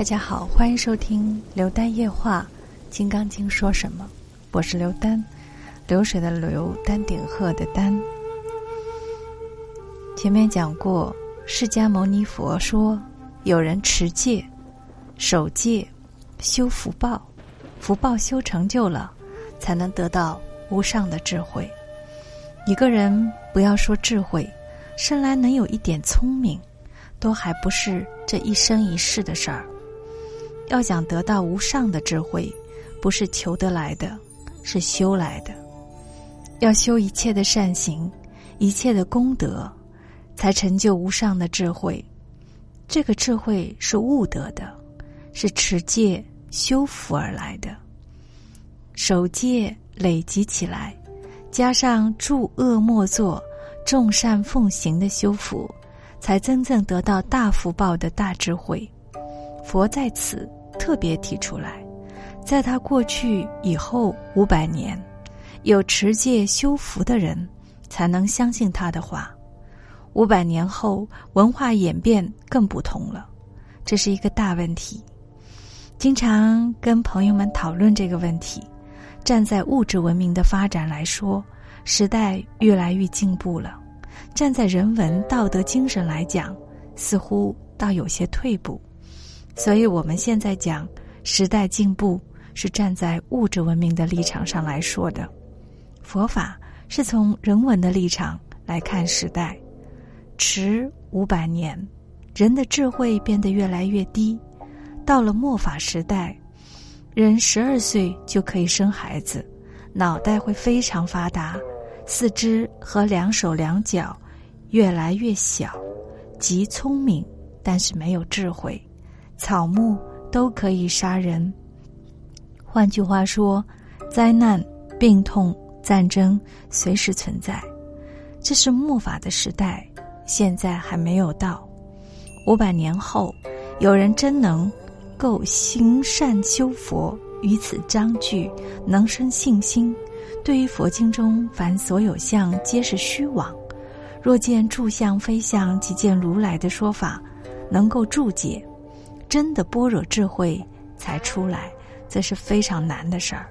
大家好，欢迎收听《刘丹夜话》，《金刚经》说什么？我是刘丹，流水的流，丹顶鹤的丹。前面讲过，释迦牟尼佛说，有人持戒、守戒、修福报，福报修成就了，才能得到无上的智慧。一个人不要说智慧，生来能有一点聪明，都还不是这一生一世的事儿。要想得到无上的智慧，不是求得来的，是修来的。要修一切的善行，一切的功德，才成就无上的智慧。这个智慧是悟得的，是持戒修福而来的。守戒累积起来，加上诸恶莫作、众善奉行的修福，才真正得到大福报的大智慧。佛在此。特别提出来，在他过去以后五百年，有持戒修福的人，才能相信他的话。五百年后，文化演变更不同了，这是一个大问题。经常跟朋友们讨论这个问题。站在物质文明的发展来说，时代越来越进步了；站在人文道德精神来讲，似乎倒有些退步。所以，我们现在讲时代进步，是站在物质文明的立场上来说的；佛法是从人文的立场来看时代。迟五百年，人的智慧变得越来越低。到了末法时代，人十二岁就可以生孩子，脑袋会非常发达，四肢和两手两脚越来越小，极聪明，但是没有智慧。草木都可以杀人。换句话说，灾难、病痛、战争随时存在。这是末法的时代，现在还没有到。五百年后，有人真能够行善修佛，于此章句能生信心。对于佛经中凡所有相，皆是虚妄。若见诸相非相，即见如来的说法，能够注解。真的般若智慧才出来，这是非常难的事儿。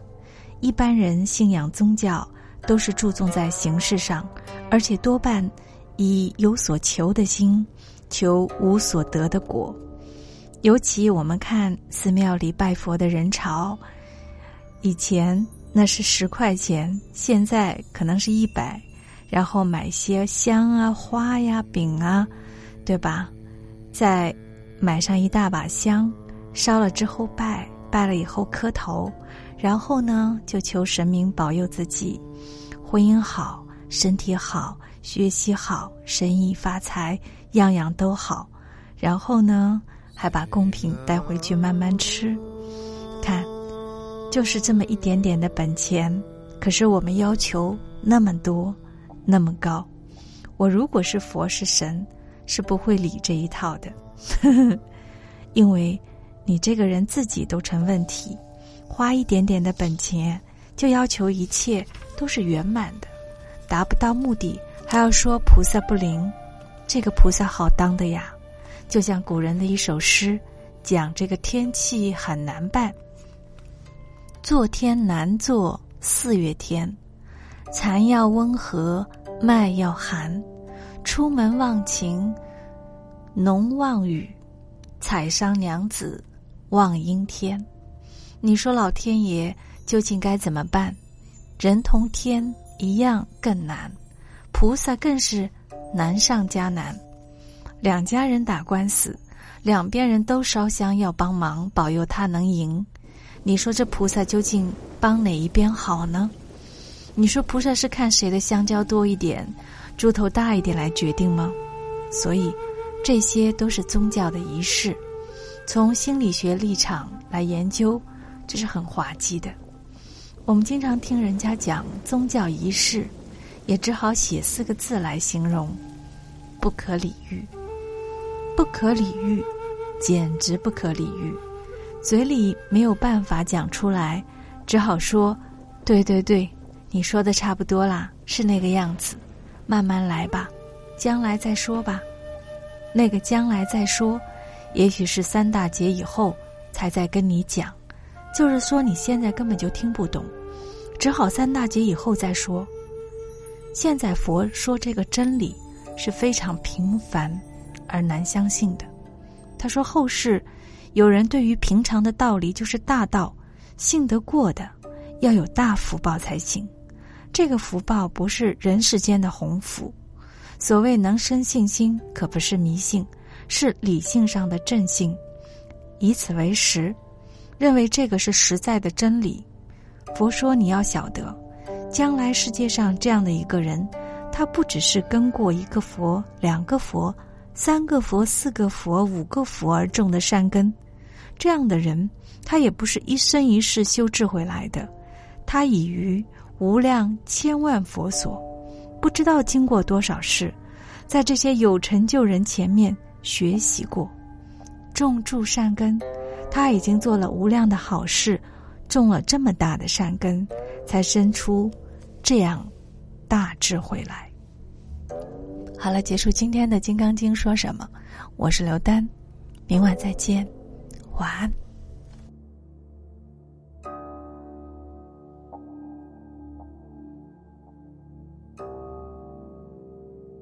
一般人信仰宗教都是注重在形式上，而且多半以有所求的心求无所得的果。尤其我们看寺庙里拜佛的人潮，以前那是十块钱，现在可能是一百，然后买些香啊、花呀、饼啊，对吧？在。买上一大把香，烧了之后拜，拜了以后磕头，然后呢就求神明保佑自己，婚姻好，身体好，学习好，生意发财，样样都好。然后呢还把贡品带回去慢慢吃。看，就是这么一点点的本钱，可是我们要求那么多，那么高。我如果是佛是神，是不会理这一套的。呵呵，因为你这个人自己都成问题，花一点点的本钱就要求一切都是圆满的，达不到目的还要说菩萨不灵，这个菩萨好当的呀。就像古人的一首诗，讲这个天气很难办，做天难做四月天，蚕要温和，麦要寒，出门忘情。农望雨，采桑娘子望阴天。你说老天爷究竟该怎么办？人同天一样更难，菩萨更是难上加难。两家人打官司，两边人都烧香要帮忙，保佑他能赢。你说这菩萨究竟帮哪一边好呢？你说菩萨是看谁的香蕉多一点，猪头大一点来决定吗？所以。这些都是宗教的仪式，从心理学立场来研究，这是很滑稽的。我们经常听人家讲宗教仪式，也只好写四个字来形容：不可理喻。不可理喻，简直不可理喻。嘴里没有办法讲出来，只好说：“对对对，你说的差不多啦，是那个样子。慢慢来吧，将来再说吧。”那个将来再说，也许是三大劫以后才在跟你讲，就是说你现在根本就听不懂，只好三大劫以后再说。现在佛说这个真理是非常平凡而难相信的。他说后世有人对于平常的道理就是大道，信得过的要有大福报才行。这个福报不是人世间的鸿福。所谓能生信心，可不是迷信，是理性上的正信，以此为实，认为这个是实在的真理。佛说你要晓得，将来世界上这样的一个人，他不只是跟过一个佛、两个佛、三个佛、四个佛、五个佛而种的善根，这样的人，他也不是一生一世修智慧来的，他已于无量千万佛所。不知道经过多少事，在这些有成就人前面学习过，种住善根，他已经做了无量的好事，种了这么大的善根，才生出这样大智慧来。好了，结束今天的《金刚经》说什么？我是刘丹，明晚再见，晚安。